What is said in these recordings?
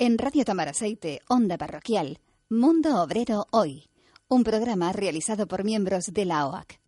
En Radio Tamaraceite, Onda Parroquial, Mundo Obrero Hoy, un programa realizado por miembros de la OAC.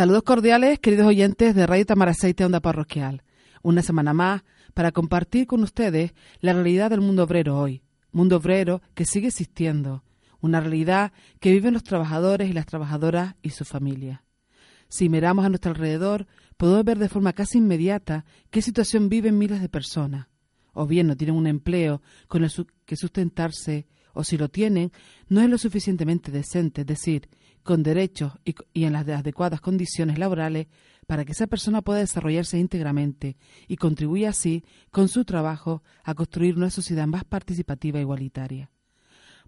Saludos cordiales, queridos oyentes de Radio Tamaraceite Onda Parroquial. Una semana más para compartir con ustedes la realidad del mundo obrero hoy. Mundo obrero que sigue existiendo. Una realidad que viven los trabajadores y las trabajadoras y sus familias. Si miramos a nuestro alrededor, podemos ver de forma casi inmediata qué situación viven miles de personas. O bien no tienen un empleo con el que sustentarse, o si lo tienen, no es lo suficientemente decente, es decir, con derechos y, en las adecuadas condiciones laborales para que esa persona pueda desarrollarse íntegramente y contribuya así con su trabajo a construir una sociedad más participativa e igualitaria.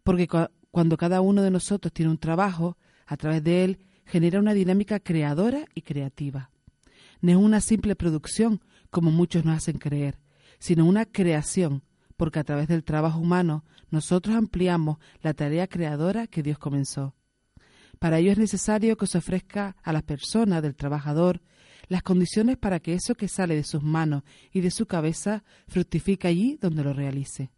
Porque cuando cada uno de nosotros tiene un trabajo, a través de él genera una dinámica creadora y creativa. No es una simple producción, como muchos nos hacen creer, sino una creación, porque a través del trabajo humano nosotros ampliamos la tarea creadora que Dios comenzó. Para ello es necesario que se ofrezca a la persona del trabajador las condiciones para que eso que sale de sus manos y de su cabeza fructifique allí donde lo realice.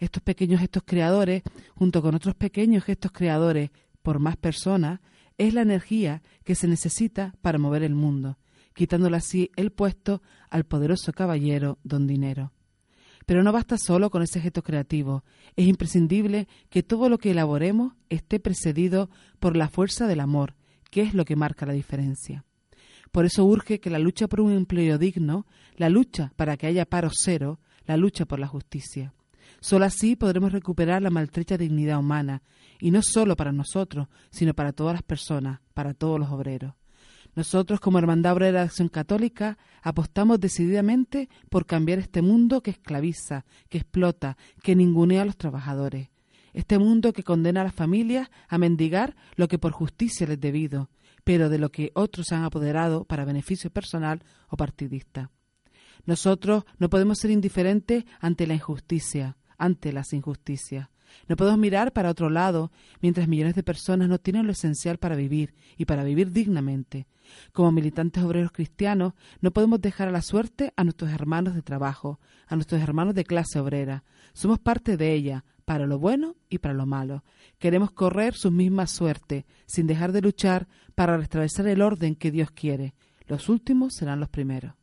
Estos pequeños gestos creadores, junto con otros pequeños gestos creadores por más personas, es la energía que se necesita para mover el mundo, quitándole así el puesto al poderoso caballero don Dinero. Pero no basta solo con ese gesto creativo. Es imprescindible que todo lo que elaboremos esté precedido por la fuerza del amor, que es lo que marca la diferencia. Por eso urge que la lucha por un empleo digno, la lucha para que haya paro cero, la lucha por la justicia. Solo así podremos recuperar la maltrecha dignidad humana, y no solo para nosotros, sino para todas las personas, para todos los obreros. Nosotros, como Hermandad Obrera de Acción Católica, apostamos decididamente por cambiar este mundo que esclaviza, que explota, que ningunea a los trabajadores. Este mundo que condena a las familias a mendigar lo que por justicia les debido, pero de lo que otros han apoderado para beneficio personal o partidista. Nosotros no podemos ser indiferentes ante la injusticia, ante las injusticias. No podemos mirar para otro lado mientras millones de personas no tienen lo esencial para vivir y para vivir dignamente. Como militantes obreros cristianos, no podemos dejar a la suerte a nuestros hermanos de trabajo, a nuestros hermanos de clase obrera. Somos parte de ella, para lo bueno y para lo malo. Queremos correr su misma suerte, sin dejar de luchar para restablecer el orden que Dios quiere. Los últimos serán los primeros.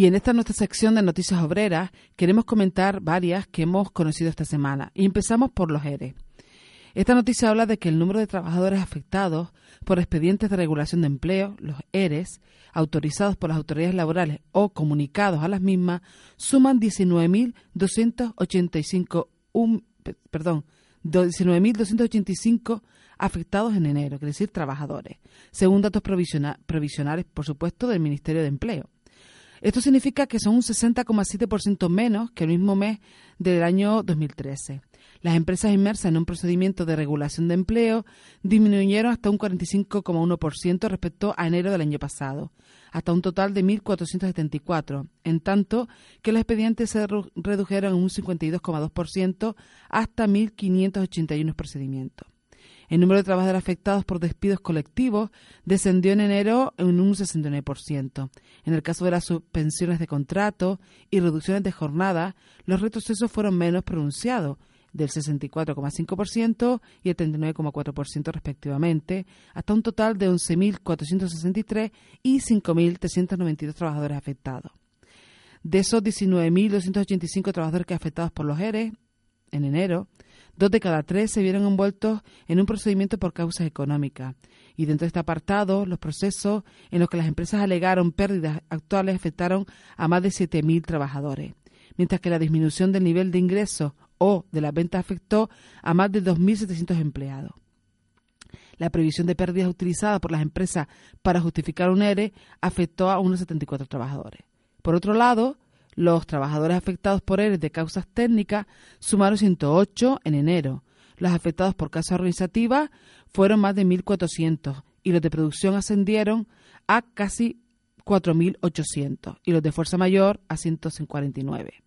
Y en esta nuestra sección de noticias obreras queremos comentar varias que hemos conocido esta semana. Y empezamos por los ERE. Esta noticia habla de que el número de trabajadores afectados por expedientes de regulación de empleo, los ERES, autorizados por las autoridades laborales o comunicados a las mismas, suman 19.285 perdón, 19.285 afectados en enero, es decir, trabajadores, según datos provisionales, por supuesto, del Ministerio de Empleo. Esto significa que son un 60,7% menos que el mismo mes del año 2013. Las empresas inmersas en un procedimiento de regulación de empleo disminuyeron hasta un 45,1% respecto a enero del año pasado, hasta un total de 1.474, en tanto que los expedientes se redujeron en un 52,2% hasta 1.581 procedimientos. El número de trabajadores afectados por despidos colectivos descendió en enero en un 69%. En el caso de las suspensiones de contrato y reducciones de jornada, los retrocesos fueron menos pronunciados, del 64,5% y el 39,4% respectivamente, hasta un total de 11.463 y 5.392 trabajadores afectados. De esos 19.285 trabajadores que afectados por los ERE en enero, dos de cada tres se vieron envueltos en un procedimiento por causas económicas. Y dentro de este apartado, los procesos en los que las empresas alegaron pérdidas actuales afectaron a más de 7.000 trabajadores, mientras que la disminución del nivel de ingresos o de las ventas afectó a más de 2.700 empleados. La previsión de pérdidas utilizada por las empresas para justificar un ERE afectó a unos 74 trabajadores. Por otro lado, los trabajadores afectados por ERE de causas técnicas sumaron 108 en enero. Los afectados por causas organizativas fueron más de 1.400 y los de producción ascendieron a casi 4.800 y los de fuerza mayor a 149.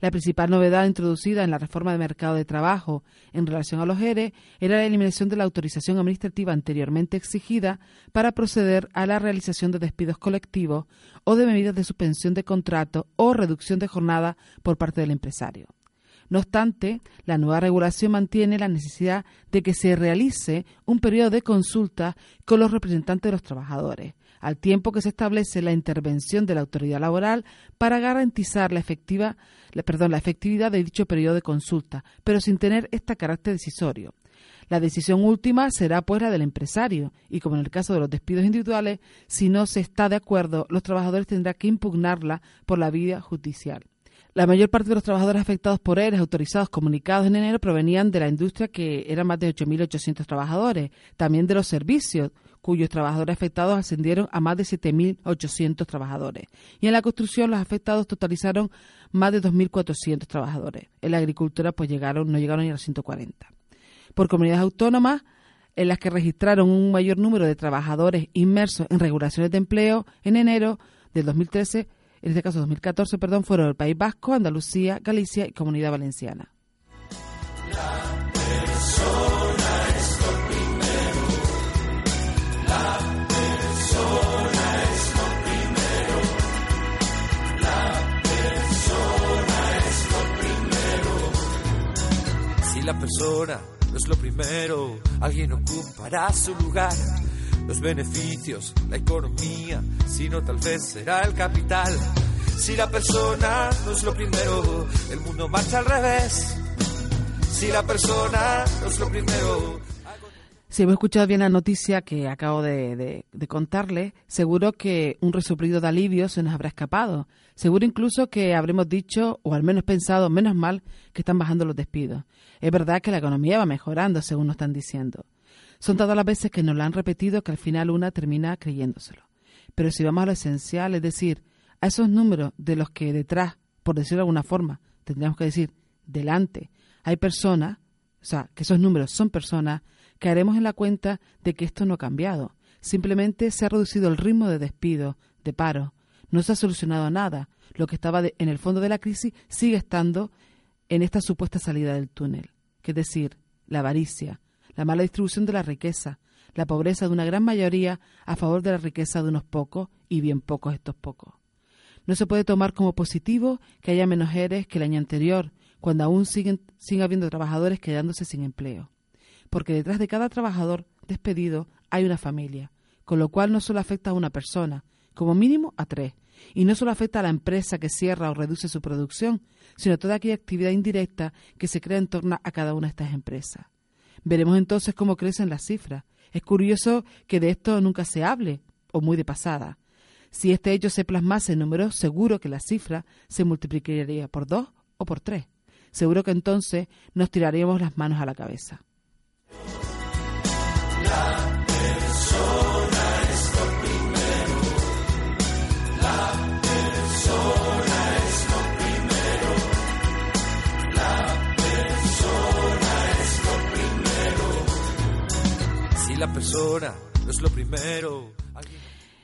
La principal novedad introducida en la reforma de mercado de trabajo en relación a los ERE era la eliminación de la autorización administrativa anteriormente exigida para proceder a la realización de despidos colectivos o de medidas de suspensión de contrato o reducción de jornada por parte del empresario. No obstante, la nueva regulación mantiene la necesidad de que se realice un periodo de consulta con los representantes de los trabajadores, al tiempo que se establece la intervención de la autoridad laboral para garantizar la, efectiva, perdón, la efectividad de dicho periodo de consulta, pero sin tener este carácter decisorio. La decisión última será pues la del empresario y como en el caso de los despidos individuales, si no se está de acuerdo, los trabajadores tendrán que impugnarla por la vía judicial. La mayor parte de los trabajadores afectados por ERES autorizados comunicados en enero provenían de la industria, que eran más de 8.800 trabajadores, también de los servicios, cuyos trabajadores afectados ascendieron a más de 7.800 trabajadores. Y en la construcción los afectados totalizaron más de 2.400 trabajadores. En la agricultura pues llegaron, no llegaron ni a los 140. Por comunidades autónomas, en las que registraron un mayor número de trabajadores inmersos en regulaciones de empleo en enero del 2013, en este caso 2014, perdón, fueron el País Vasco, Andalucía, Galicia y Comunidad Valenciana. la persona no es lo primero, alguien ocupará su lugar. Los beneficios, la economía, sino tal vez será el capital. Si la persona no es lo primero, el mundo marcha al revés. Si la persona no es lo primero, si hemos escuchado bien la noticia que acabo de, contarle, seguro que un resoplido de alivio se nos habrá escapado. Seguro incluso que habremos dicho, o al menos pensado, menos mal, que están bajando los despidos. Es verdad que la economía va mejorando, según nos están diciendo. Son todas las veces que nos lo han repetido que al final una termina creyéndoselo. Pero si vamos a lo esencial, es decir, a esos números de los que detrás, por decirlo de alguna forma, tendríamos que decir delante, hay personas, o sea, que esos números son personas, caeremos en la cuenta de que esto no ha cambiado. Simplemente se ha reducido el ritmo de despido, de paro. No se ha solucionado nada. Lo que estaba en el fondo de la crisis sigue estando en esta supuesta salida del túnel, que es decir, la avaricia, la mala distribución de la riqueza, la pobreza de una gran mayoría a favor de la riqueza de unos pocos y bien pocos estos pocos. No se puede tomar como positivo que haya menos eres que el año anterior, cuando aún siguen, siguen habiendo trabajadores quedándose sin empleo porque detrás de cada trabajador despedido hay una familia, con lo cual no solo afecta a una persona, como mínimo a tres, y no solo afecta a la empresa que cierra o reduce su producción, sino a toda aquella actividad indirecta que se crea en torno a cada una de estas empresas. Veremos entonces cómo crecen las cifras. Es curioso que de esto nunca se hable, o muy de pasada. Si este hecho se plasmase en números, seguro que la cifra se multiplicaría por dos o por tres. Seguro que entonces nos tiraríamos las manos a la cabeza.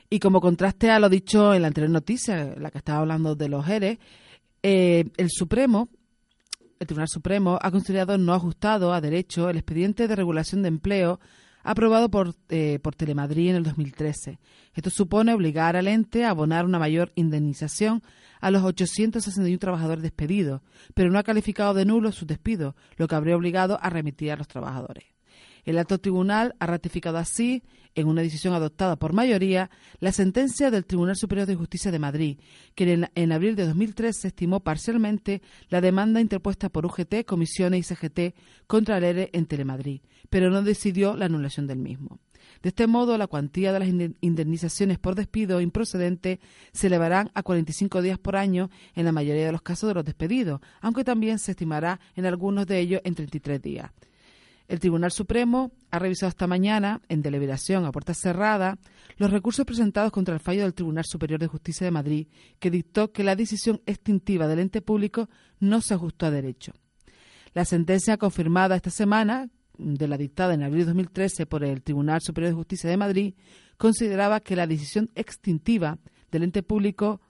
Y como contraste a lo dicho en la anterior noticia, la que estaba hablando de los ERE, eh, el Supremo, el Tribunal Supremo, ha considerado no ajustado a derecho el expediente de regulación de empleo aprobado por, eh, por Telemadrid en el 2013. Esto supone obligar al ente a abonar una mayor indemnización a los 861 trabajadores despedidos, pero no ha calificado de nulo su despido, lo que habría obligado a remitir a los trabajadores. El alto tribunal ha ratificado así, en una decisión adoptada por mayoría, la sentencia del Tribunal Superior de Justicia de Madrid, que en, abril de 2013 estimó parcialmente la demanda interpuesta por UGT, Comisiones y CGT contra el ERE en Telemadrid, pero no decidió la anulación del mismo. De este modo, la cuantía de las indemnizaciones por despido improcedente se elevarán a 45 días por año en la mayoría de los casos de los despedidos, aunque también se estimará en algunos de ellos en 33 días. El Tribunal Supremo ha revisado esta mañana, en deliberación a puerta cerrada, los recursos presentados contra el fallo del Tribunal Superior de Justicia de Madrid, que dictó que la decisión extintiva del ente público no se ajustó a derecho. La sentencia confirmada esta semana, de la dictada en abril de 2013 por el Tribunal Superior de Justicia de Madrid, consideraba que la decisión extintiva del ente público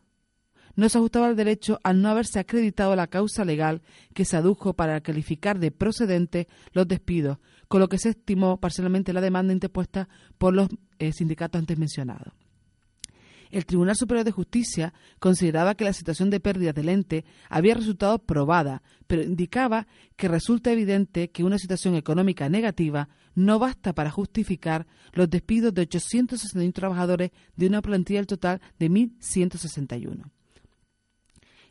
no se ajustaba al derecho al no haberse acreditado la causa legal que se adujo para calificar de procedente los despidos, con lo que se estimó parcialmente la demanda interpuesta por los eh, sindicatos antes mencionados. El Tribunal Superior de Justicia consideraba que la situación de pérdida del ente había resultado probada, pero indicaba que resulta evidente que una situación económica negativa no basta para justificar los despidos de 861 trabajadores de una plantilla total de 1.161.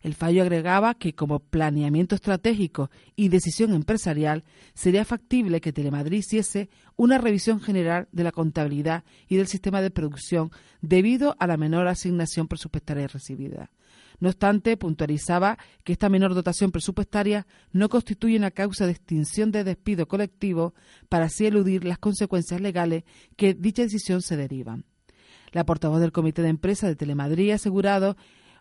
El fallo agregaba que como planeamiento estratégico y decisión empresarial sería factible que Telemadrid hiciese una revisión general de la contabilidad y del sistema de producción debido a la menor asignación presupuestaria recibida. No obstante, puntualizaba que esta menor dotación presupuestaria no constituye una causa de extinción de despido colectivo para así eludir las consecuencias legales que dicha decisión se derivan. La portavoz del Comité de Empresa de Telemadrid ha asegurado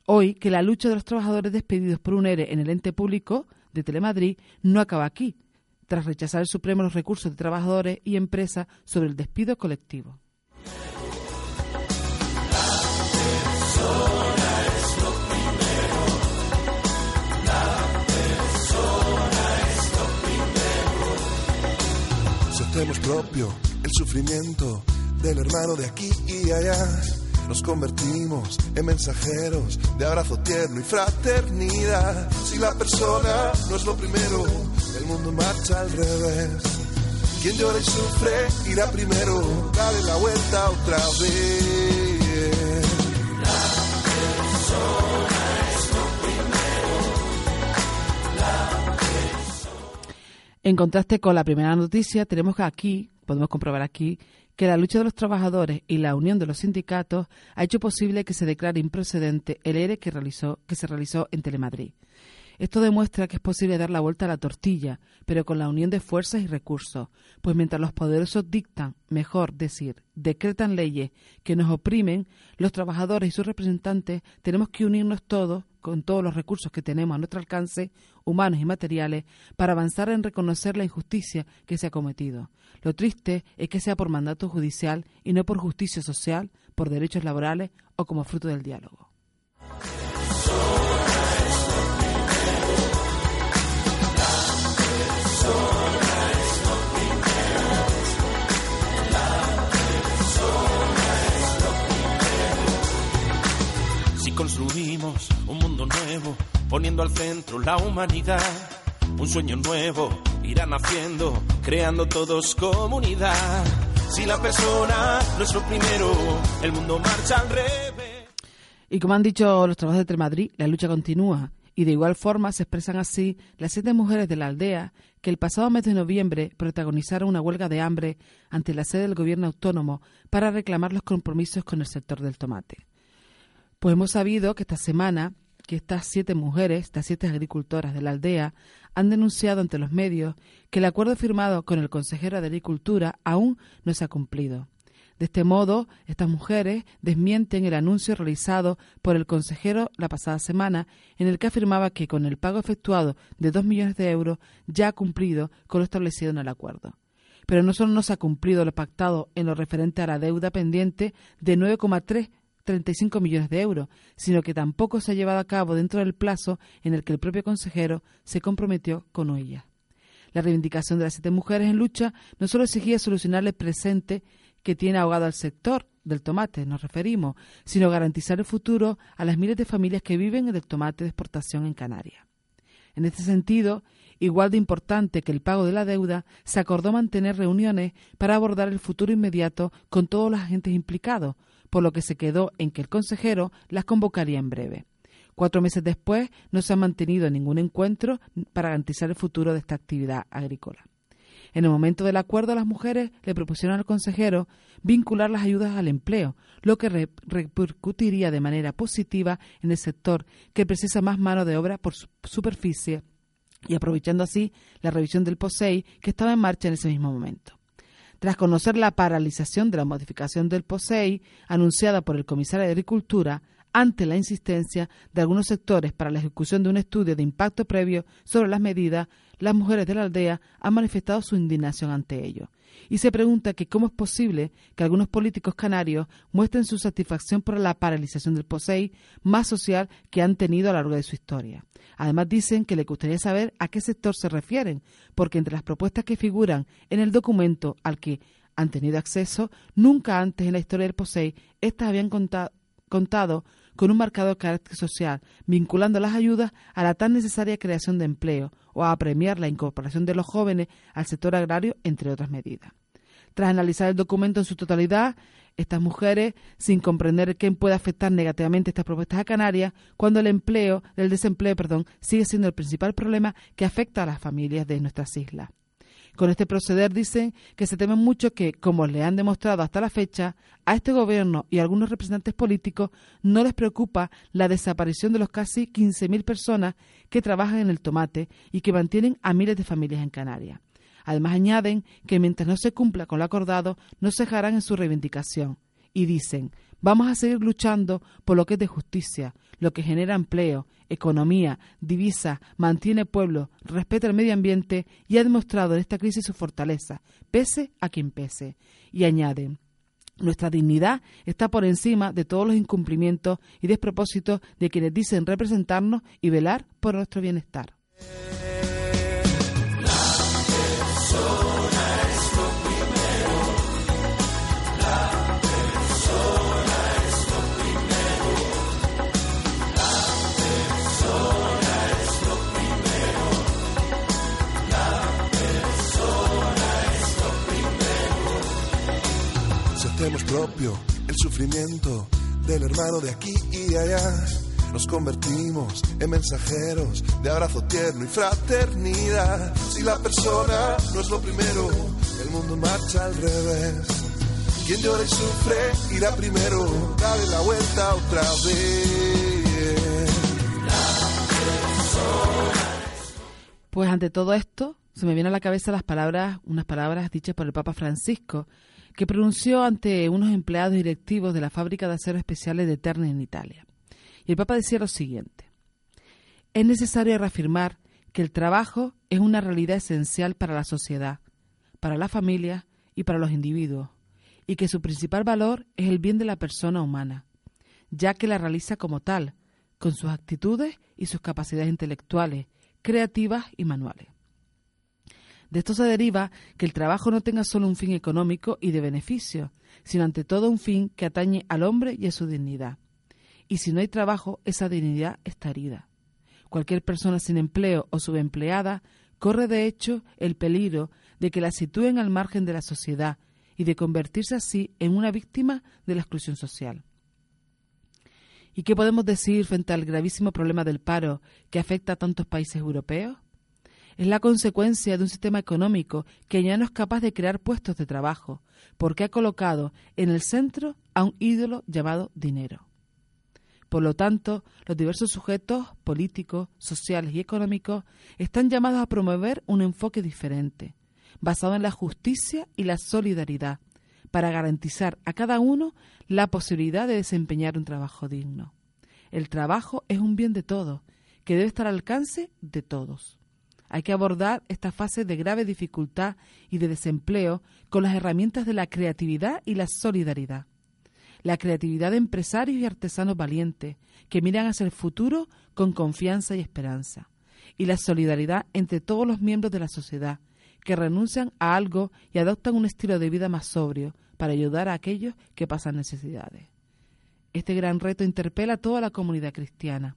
hoy que la lucha de los trabajadores despedidos por un ERE en el ente público de Telemadrid no acaba aquí, tras rechazar el Supremo los recursos de trabajadores y empresas sobre el despido colectivo. Sentemos propio el sufrimiento del hermano de aquí y allá nos convertimos en mensajeros de abrazo tierno y fraternidad. Si la persona no es lo primero, el mundo marcha al revés. Quien llora y sufre irá primero, dale la vuelta otra vez. La persona es lo primero. La persona. En contraste con la primera noticia, tenemos aquí, podemos comprobar aquí, que la lucha de los trabajadores y la unión de los sindicatos ha hecho posible que se declare improcedente el ERE que, realizó, que se realizó en Telemadrid. Esto demuestra que es posible dar la vuelta a la tortilla, pero con la unión de fuerzas y recursos, pues mientras los poderosos dictan, mejor decir, decretan leyes que nos oprimen, los trabajadores y sus representantes tenemos que unirnos todos con todos los recursos que tenemos a nuestro alcance, humanos y materiales, para avanzar en reconocer la injusticia que se ha cometido. Lo triste es que sea por mandato judicial y no por justicia social, por derechos laborales o como fruto del diálogo. Construimos un mundo nuevo, poniendo al centro la humanidad. Un sueño nuevo irá naciendo, creando todos comunidad. Si la persona no es lo primero, el mundo marcha al revés. Y como han dicho los trabajadores de Madrid, la lucha continúa. Y de igual forma se expresan así las siete mujeres de la aldea que el pasado mes de noviembre protagonizaron una huelga de hambre ante la sede del gobierno autónomo para reclamar los compromisos con el sector del tomate. Pues hemos sabido que esta semana que estas siete mujeres, estas siete agricultoras de la aldea, han denunciado ante los medios que el acuerdo firmado con el consejero de Agricultura aún no se ha cumplido. De este modo, estas mujeres desmienten el anuncio realizado por el consejero la pasada semana, en el que afirmaba que con el pago efectuado de dos millones de euros ya ha cumplido con lo establecido en el acuerdo. Pero no solo no se ha cumplido lo pactado en lo referente a la deuda pendiente de 9,35 millones de euros, sino que tampoco se ha llevado a cabo dentro del plazo en el que el propio consejero se comprometió con ella. La reivindicación de las siete mujeres en lucha no solo exigía solucionar el presente que tiene ahogado al sector del tomate, nos referimos, sino garantizar el futuro a las miles de familias que viven del tomate de exportación en Canarias. En este sentido, igual de importante que el pago de la deuda, se acordó mantener reuniones para abordar el futuro inmediato con todos los agentes implicados, por lo que se quedó en que el consejero las convocaría en breve. Cuatro meses después no se ha mantenido ningún encuentro para garantizar el futuro de esta actividad agrícola. En el momento del acuerdo, las mujeres le propusieron al consejero vincular las ayudas al empleo, lo que repercutiría de manera positiva en el sector que precisa más mano de obra por superficie y aprovechando así la revisión del POSEI que estaba en marcha en ese mismo momento. Tras conocer la paralización de la modificación del POSEI anunciada por el comisario de Agricultura, ante la insistencia de algunos sectores para la ejecución de un estudio de impacto previo sobre las medidas, las mujeres de la aldea han manifestado su indignación ante ello. Y se pregunta que cómo es posible que algunos políticos canarios muestren su satisfacción por la paralización del POSEI más social que han tenido a lo largo de su historia. Además dicen que le gustaría saber a qué sector se refieren, porque entre las propuestas que figuran en el documento al que han tenido acceso, nunca antes en la historia del POSEI estas habían contado con un marcado carácter social, vinculando las ayudas a la tan necesaria creación de empleo o a premiar la incorporación de los jóvenes al sector agrario, entre otras medidas. Tras analizar el documento en su totalidad, estas mujeres, sin comprender quién puede afectar negativamente estas propuestas a Canarias, cuando el empleo, el desempleo, perdón, sigue siendo el principal problema que afecta a las familias de nuestras islas. Con este proceder dicen que se temen mucho que, como le han demostrado hasta la fecha, a este gobierno y a algunos representantes políticos no les preocupa la desaparición de los casi 15.000 personas que trabajan en el tomate y que mantienen a miles de familias en Canarias. Además añaden que mientras no se cumpla con lo acordado, no se dejarán en su reivindicación. Y dicen, vamos a seguir luchando por lo que es de justicia, lo que genera empleo, economía, divisa, mantiene pueblo, respeta el medio ambiente y ha demostrado en esta crisis su fortaleza, pese a quien pese. Y añaden, nuestra dignidad está por encima de todos los incumplimientos y despropósitos de quienes dicen representarnos y velar por nuestro bienestar. Propio el sufrimiento del hermano de aquí y allá. Nos convertimos en mensajeros de abrazo tierno y fraternidad. Si la persona no es lo primero, el mundo marcha al revés. Quien llora y sufre irá primero, dale la vuelta otra vez. Pues ante todo esto, se me vienen a la cabeza las palabras, unas palabras dichas por el Papa Francisco, que pronunció ante unos empleados directivos de la fábrica de acero especiales de Terni en Italia. Y el Papa decía lo siguiente: Es necesario reafirmar que el trabajo es una realidad esencial para la sociedad, para la familia y para los individuos, y que su principal valor es el bien de la persona humana, ya que la realiza como tal, con sus actitudes y sus capacidades intelectuales, creativas y manuales. De esto se deriva que el trabajo no tenga solo un fin económico y de beneficio, sino ante todo un fin que atañe al hombre y a su dignidad. Y si no hay trabajo, esa dignidad está herida. Cualquier persona sin empleo o subempleada corre de hecho el peligro de que la sitúen al margen de la sociedad y de convertirse así en una víctima de la exclusión social. ¿Y qué podemos decir frente al gravísimo problema del paro que afecta a tantos países europeos? Es la consecuencia de un sistema económico que ya no es capaz de crear puestos de trabajo, porque ha colocado en el centro a un ídolo llamado dinero. Por lo tanto, los diversos sujetos políticos, sociales y económicos están llamados a promover un enfoque diferente, basado en la justicia y la solidaridad, para garantizar a cada uno la posibilidad de desempeñar un trabajo digno. El trabajo es un bien de todos, que debe estar al alcance de todos. Hay que abordar esta fase de grave dificultad y de desempleo con las herramientas de la creatividad y la solidaridad. La creatividad de empresarios y artesanos valientes que miran hacia el futuro con confianza y esperanza. Y la solidaridad entre todos los miembros de la sociedad que renuncian a algo y adoptan un estilo de vida más sobrio para ayudar a aquellos que pasan necesidades. Este gran reto interpela a toda la comunidad cristiana.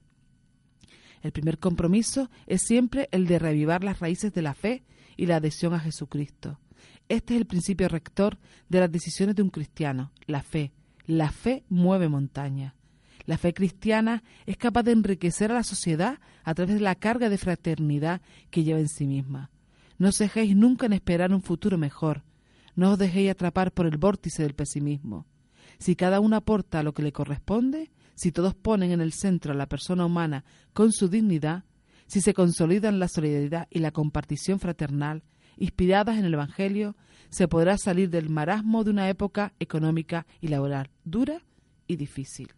El primer compromiso es siempre el de revivar las raíces de la fe y la adhesión a Jesucristo. Este es el principio rector de las decisiones de un cristiano, la fe. La fe mueve montañas. La fe cristiana es capaz de enriquecer a la sociedad a través de la carga de fraternidad que lleva en sí misma. No os dejéis nunca en esperar un futuro mejor. No os dejéis atrapar por el vórtice del pesimismo. Si cada uno aporta lo que le corresponde, si todos ponen en el centro a la persona humana con su dignidad, si se consolidan la solidaridad y la compartición fraternal, inspiradas en el Evangelio, se podrá salir del marasmo de una época económica y laboral dura y difícil.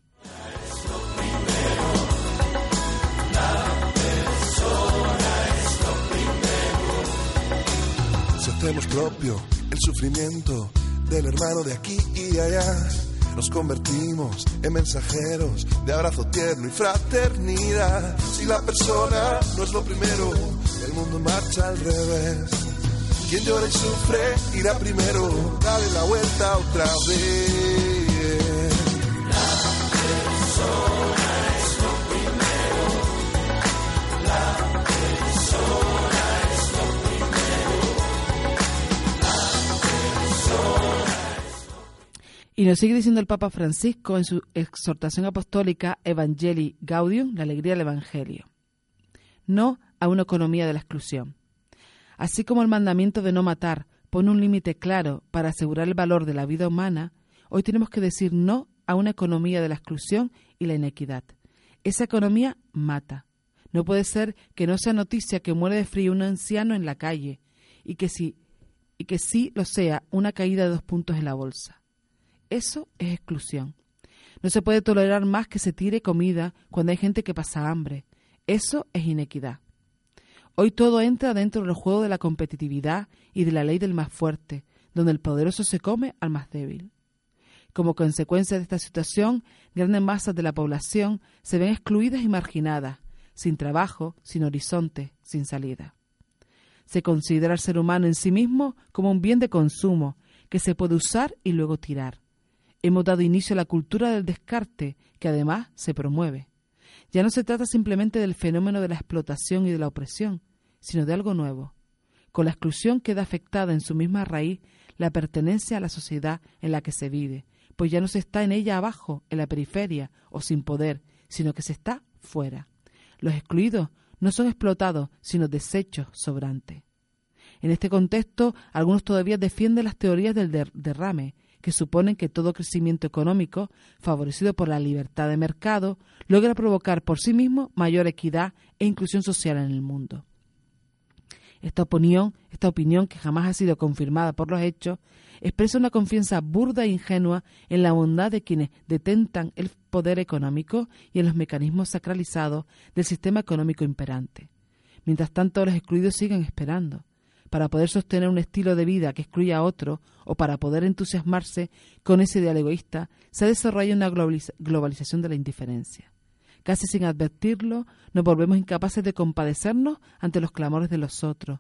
hacemos propio el sufrimiento del hermano de aquí y allá. Nos convertimos en mensajeros de abrazo tierno y fraternidad. Si la persona no es lo primero, el mundo marcha al revés. Quien llora y sufre irá primero, dale la vuelta otra vez. Y nos sigue diciendo el Papa Francisco en su exhortación apostólica Evangelii Gaudium, la alegría del Evangelio. No a una economía de la exclusión. Así como el mandamiento de no matar pone un límite claro para asegurar el valor de la vida humana, hoy tenemos que decir no a una economía de la exclusión y la inequidad. Esa economía mata. No puede ser que no sea noticia que muere de frío un anciano en la calle y que sí, y que sí lo sea una caída de dos puntos en la bolsa. Eso es exclusión. No se puede tolerar más que se tire comida cuando hay gente que pasa hambre. Eso es inequidad. Hoy todo entra dentro del juego de la competitividad y de la ley del más fuerte, donde el poderoso se come al más débil. Como consecuencia de esta situación, grandes masas de la población se ven excluidas y marginadas, sin trabajo, sin horizonte, sin salida. Se considera al ser humano en sí mismo como un bien de consumo que se puede usar y luego tirar hemos dado inicio a la cultura del descarte, que además se promueve. Ya no se trata simplemente del fenómeno de la explotación y de la opresión, sino de algo nuevo. Con la exclusión queda afectada en su misma raíz la pertenencia a la sociedad en la que se vive, pues ya no se está en ella abajo, en la periferia o sin poder, sino que se está fuera. Los excluidos no son explotados, sino desechos sobrantes. En este contexto, algunos todavía defienden las teorías del derrame, que suponen que todo crecimiento económico, favorecido por la libertad de mercado, logra provocar por sí mismo mayor equidad e inclusión social en el mundo. Esta opinión, esta opinión que jamás ha sido confirmada por los hechos, expresa una confianza burda e ingenua en la bondad de quienes detentan el poder económico y en los mecanismos sacralizados del sistema económico imperante. Mientras tanto, los excluidos siguen esperando para poder sostener un estilo de vida que excluya a otro o para poder entusiasmarse con ese ideal egoísta, se desarrolla una globalización de la indiferencia. Casi sin advertirlo, nos volvemos incapaces de compadecernos ante los clamores de los otros.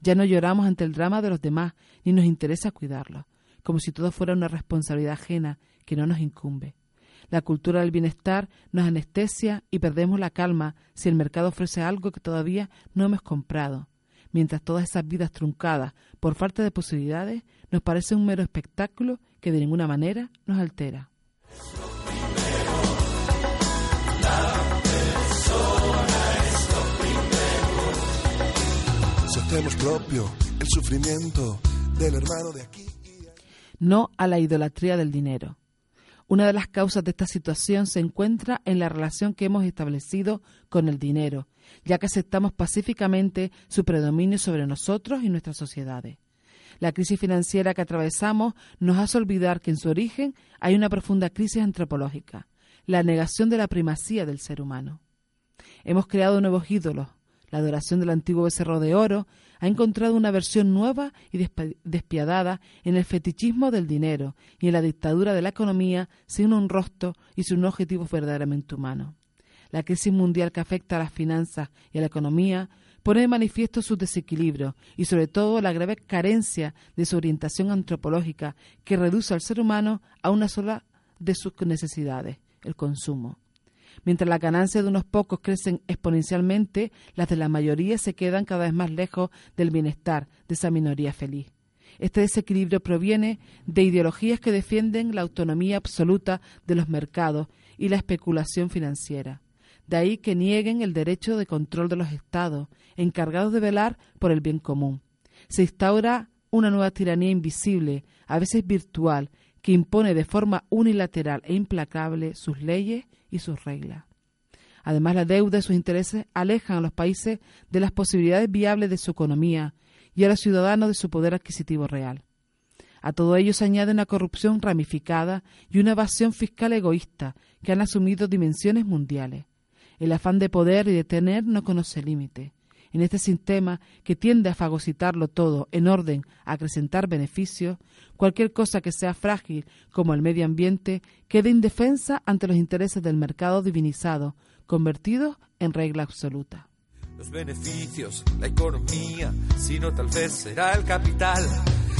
Ya no lloramos ante el drama de los demás, ni nos interesa cuidarlos, como si todo fuera una responsabilidad ajena que no nos incumbe. La cultura del bienestar nos anestesia y perdemos la calma si el mercado ofrece algo que todavía no hemos comprado mientras todas esas vidas truncadas por falta de posibilidades nos parece un mero espectáculo que de ninguna manera nos altera. propio el sufrimiento del hermano de aquí. No a la idolatría del dinero. Una de las causas de esta situación se encuentra en la relación que hemos establecido con el dinero, ya que aceptamos pacíficamente su predominio sobre nosotros y nuestras sociedades. La crisis financiera que atravesamos nos hace olvidar que en su origen hay una profunda crisis antropológica, la negación de la primacía del ser humano. Hemos creado nuevos ídolos, La adoración del antiguo becerro de oro ha encontrado una versión nueva y despiadada en el fetichismo del dinero y en la dictadura de la economía sin un rostro y sin un objetivo verdaderamente humano. La crisis mundial que afecta a las finanzas y a la economía pone de manifiesto sus desequilibrios y sobre todo la grave carencia de su orientación antropológica que reduce al ser humano a una sola de sus necesidades, el consumo. Mientras las ganancias de unos pocos crecen exponencialmente, las de la mayoría se quedan cada vez más lejos del bienestar de esa minoría feliz. Este desequilibrio proviene de ideologías que defienden la autonomía absoluta de los mercados y la especulación financiera. De ahí que nieguen el derecho de control de los estados, encargados de velar por el bien común. Se instaura una nueva tiranía invisible, a veces virtual, que impone de forma unilateral e implacable sus leyes y sus reglas. Además, la deuda y sus intereses alejan a los países de las posibilidades viables de su economía y a los ciudadanos de su poder adquisitivo real. A todo ello se añade una corrupción ramificada y una evasión fiscal egoísta que han asumido dimensiones mundiales. El afán de poder y de tener no conoce límite en este sistema que tiende a fagocitarlo todo en orden a acrecentar beneficios, cualquier cosa que sea frágil como el medio ambiente queda indefensa ante los intereses del mercado divinizado, convertidos en regla absoluta. Los beneficios, la economía, sino tal vez será el capital.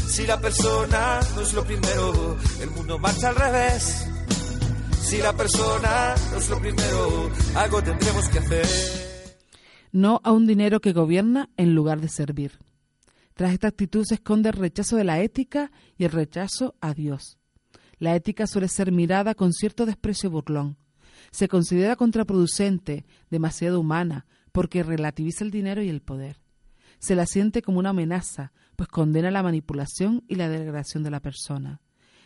Si la persona no es lo primero, el mundo marcha al revés. Si la persona no es lo primero, algo tendremos que hacer no a un dinero que gobierna en lugar de servir. Tras esta actitud se esconde el rechazo de la ética y el rechazo a Dios. La ética suele ser mirada con cierto desprecio burlón. Se considera contraproducente, demasiado humana, porque relativiza el dinero y el poder. Se la siente como una amenaza, pues condena la manipulación y la degradación de la persona.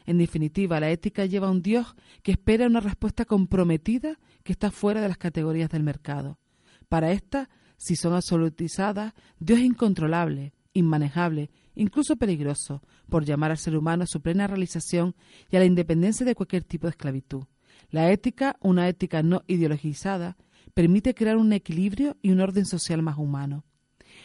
En definitiva, la ética lleva a un Dios que espera una respuesta comprometida que está fuera de las categorías del mercado. Para esta, si son absolutizadas, Dios es incontrolable, inmanejable, incluso peligroso, por llamar al ser humano a su plena realización y a la independencia de cualquier tipo de esclavitud. La ética, una ética no ideologizada, permite crear un equilibrio y un orden social más humano.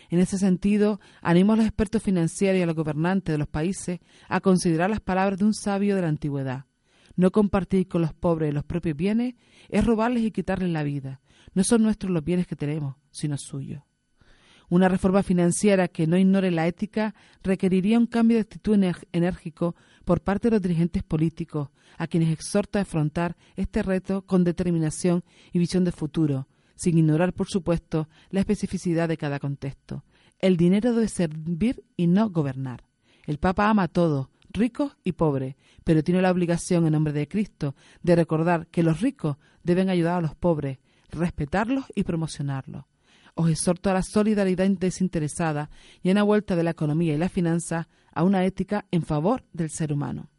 En ese sentido, animo a los expertos financieros y a los gobernantes de los países a considerar las palabras de un sabio de la antigüedad. No compartir con los pobres los propios bienes es robarles y quitarles la vida, no son nuestros los bienes que tenemos, sino suyos. Una reforma financiera que no ignore la ética requeriría un cambio de actitud enérgico por parte de los dirigentes políticos, a quienes exhorta a afrontar este reto con determinación y visión de futuro, sin ignorar, por supuesto, la especificidad de cada contexto. El dinero debe servir y no gobernar. El Papa ama a todos, ricos y pobres, pero tiene la obligación, en nombre de Cristo, de recordar que los ricos deben ayudar a los pobres, respetarlos y promocionarlos. Os exhorto a la solidaridad desinteresada y a una vuelta de la economía y la finanza a una ética en favor del ser humano.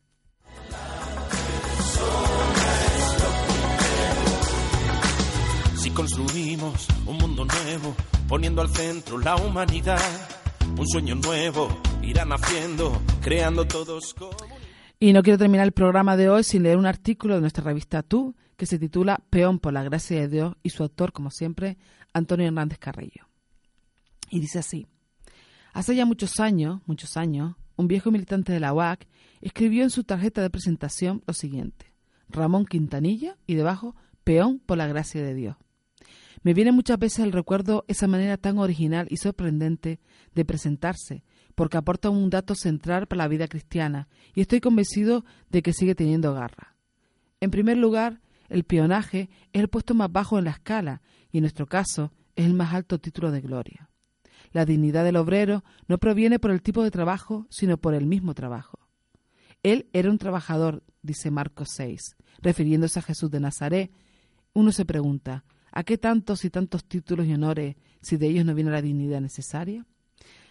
Si construimos un mundo nuevo, poniendo al centro la humanidad, un sueño nuevo irá naciendo, creando todos. Y no quiero terminar el programa de hoy sin leer un artículo de nuestra revista Tú que se titula Peón por la gracia de Dios y su autor, como siempre, Antonio Hernández Carrillo. Y dice así, hace ya muchos años, muchos años, un viejo militante de la UAC escribió en su tarjeta de presentación lo siguiente, Ramón Quintanilla y debajo, Peón por la gracia de Dios. Me viene muchas veces al recuerdo esa manera tan original y sorprendente de presentarse, porque aporta un dato central para la vida cristiana y estoy convencido de que sigue teniendo garra. En primer lugar, el peonaje es el puesto más bajo en la escala y en nuestro caso es el más alto título de gloria. La dignidad del obrero no proviene por el tipo de trabajo, sino por el mismo trabajo. Él era un trabajador, dice Marcos 6, refiriéndose a Jesús de Nazaret. Uno se pregunta, ¿a qué tantos y tantos títulos y honores si de ellos no viene la dignidad necesaria?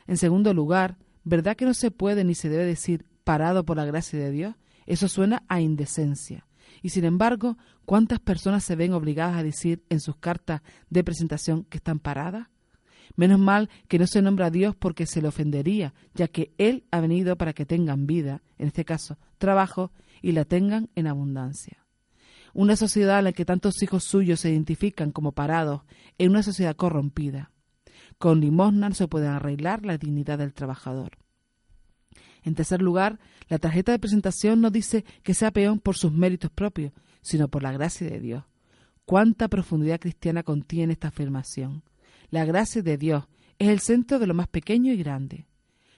En segundo lugar, ¿verdad que no se puede ni se debe decir parado por la gracia de Dios? Eso suena a indecencia. Y sin embargo, ¿cuántas personas se ven obligadas a decir en sus cartas de presentación que están paradas? Menos mal que no se nombra a Dios porque se le ofendería, ya que Él ha venido para que tengan vida, en este caso trabajo, y la tengan en abundancia. Una sociedad en la que tantos hijos suyos se identifican como parados, en una sociedad corrompida. Con limosna se puede arreglar la dignidad del trabajador. En tercer lugar, la tarjeta de presentación no dice que sea peón por sus méritos propios, sino por la gracia de Dios. ¿Cuánta profundidad cristiana contiene esta afirmación? La gracia de Dios es el centro de lo más pequeño y grande.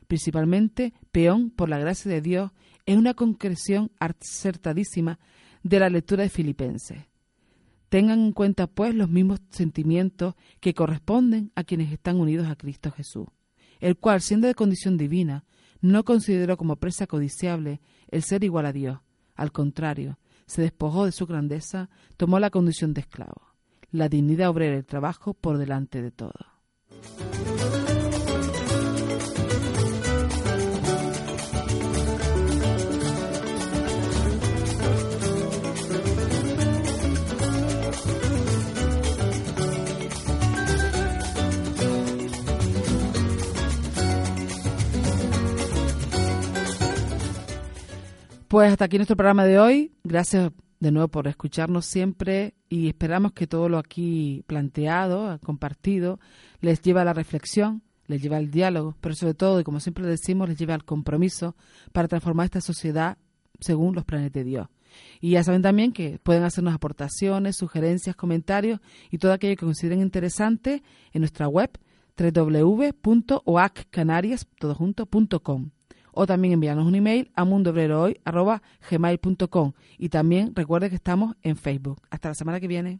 Principalmente, peón por la gracia de Dios es una concreción acertadísima de la lectura de Filipenses. Tengan en cuenta, pues, los mismos sentimientos que corresponden a quienes están unidos a Cristo Jesús, el cual, siendo de condición divina, no consideró como presa codiciable el ser igual a Dios. Al contrario, se despojó de su grandeza, tomó la condición de esclavo, la dignidad obrera y el trabajo por delante de todo. Pues hasta aquí nuestro programa de hoy. Gracias de nuevo por escucharnos siempre y esperamos que todo lo aquí planteado, compartido, les lleve a la reflexión, les lleve al diálogo, pero sobre todo, y como siempre decimos, les lleve al compromiso para transformar esta sociedad según los planes de Dios. Y ya saben también que pueden hacernos aportaciones, sugerencias, comentarios y todo aquello que consideren interesante en nuestra web www.oaccanarias.com o también enviarnos un email a mundobrerohoy.gmail.com y también recuerde que estamos en Facebook. Hasta la semana que viene.